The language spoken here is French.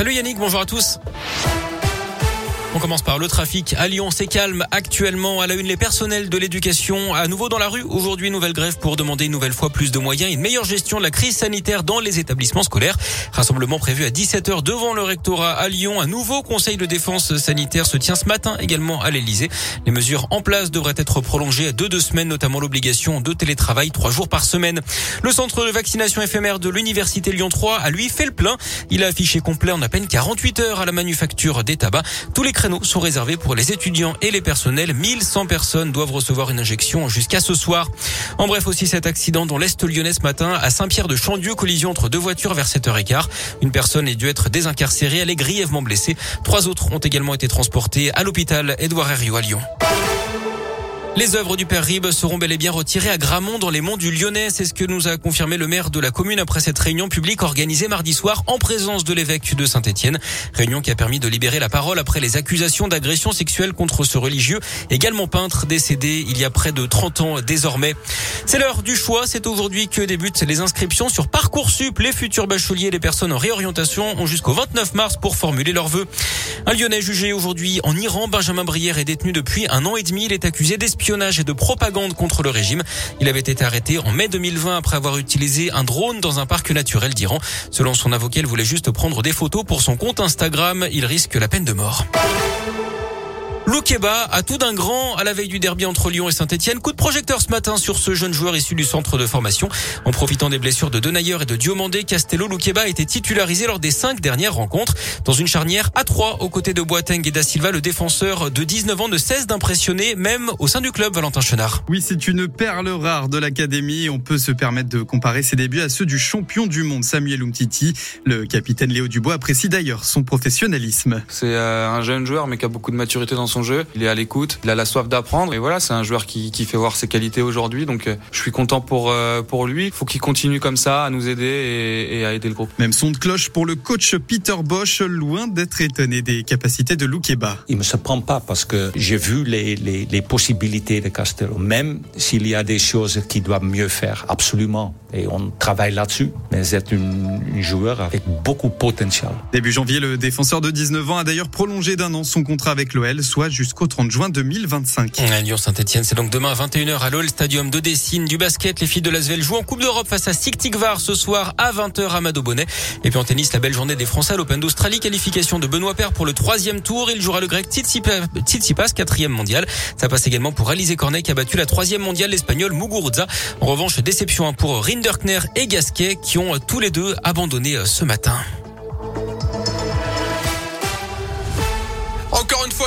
Salut Yannick, bonjour à tous. On commence par le trafic. À Lyon, c'est calme actuellement. À la une, les personnels de l'éducation à nouveau dans la rue. Aujourd'hui, nouvelle grève pour demander une nouvelle fois plus de moyens et une meilleure gestion de la crise sanitaire dans les établissements scolaires. Rassemblement prévu à 17h devant le rectorat à Lyon. Un nouveau conseil de défense sanitaire se tient ce matin également à l'Elysée. Les mesures en place devraient être prolongées à deux, deux semaines, notamment l'obligation de télétravail trois jours par semaine. Le centre de vaccination éphémère de l'université Lyon 3 a lui fait le plein. Il a affiché complet en à peine 48 heures à la manufacture des tabacs. Tous les sont réservés pour les étudiants et les personnels. 1100 personnes doivent recevoir une injection jusqu'à ce soir. En bref, aussi cet accident dans l'Est lyonnais ce matin à Saint-Pierre de Chandieu, collision entre deux voitures vers 7h15. Une personne est dû être désincarcérée, elle est grièvement blessée. Trois autres ont également été transportés à l'hôpital Édouard Herriot à Lyon. Les œuvres du Père Rib seront bel et bien retirées à Gramont dans les monts du Lyonnais. C'est ce que nous a confirmé le maire de la commune après cette réunion publique organisée mardi soir en présence de l'évêque de Saint-Étienne. Réunion qui a permis de libérer la parole après les accusations d'agression sexuelle contre ce religieux, également peintre décédé il y a près de 30 ans désormais. C'est l'heure du choix. C'est aujourd'hui que débutent les inscriptions sur Parcoursup. Les futurs bacheliers et les personnes en réorientation ont jusqu'au 29 mars pour formuler leurs vœux. Un Lyonnais jugé aujourd'hui en Iran, Benjamin Brière est détenu depuis un an et demi. Il est accusé d'espionnage et de propagande contre le régime. Il avait été arrêté en mai 2020 après avoir utilisé un drone dans un parc naturel d'Iran. Selon son avocat, il voulait juste prendre des photos pour son compte Instagram. Il risque la peine de mort. Loukeba a tout d'un grand à la veille du derby entre Lyon et Saint-Etienne. Coup de projecteur ce matin sur ce jeune joueur issu du centre de formation. En profitant des blessures de Denayer et de Diomandé, Castello Loukeba a été titularisé lors des cinq dernières rencontres. Dans une charnière à 3 aux côtés de Boateng et Da Silva, le défenseur de 19 ans ne cesse d'impressionner, même au sein du club, Valentin Chenard. Oui, c'est une perle rare de l'académie. On peut se permettre de comparer ses débuts à ceux du champion du monde, Samuel Umtiti. Le capitaine Léo Dubois apprécie d'ailleurs son professionnalisme. C'est euh, un jeune joueur, mais qui a beaucoup de maturité dans son jeu. Il est à l'écoute, il a la soif d'apprendre et voilà, c'est un joueur qui, qui, fait voir ses qualités aujourd'hui. Donc euh, je suis content pour euh, pour lui. Il faut qu'il continue comme ça à nous aider et, et, à aider le groupe. Même son de cloche pour le coach Peter Bosch, loin d'être étonné des capacités de Loukeba. Il me surprend pas parce que j'ai vu les, les, les possibilités de Castello, même s'il y a des choses qu'il doit mieux faire, absolument. Et on travaille là-dessus. Mais c'est une, une joueur avec beaucoup de potentiel. Début janvier, le défenseur de 19 ans a d'ailleurs prolongé d'un an son contrat avec l'OL, soit jusqu'au 30 juin 2025. À Lyon-Saint-Etienne, c'est donc demain à 21h à l'OL Stadium de Dessine. Du basket, les filles de l'Asvel jouent en Coupe d'Europe face à Siktikvar ce soir à 20h à Mado Bonnet. Et puis en tennis, la belle journée des Français à l'Open d'Australie. Qualification de Benoît Paire pour le troisième tour. Il jouera le grec Tsitsipas, quatrième mondial. Ça passe également pour Alizé Cornet qui a battu la troisième mondiale, l'espagnol Muguruza. En revanche, déception pour Rinderkner et Gasquet qui ont tous les deux abandonné ce matin.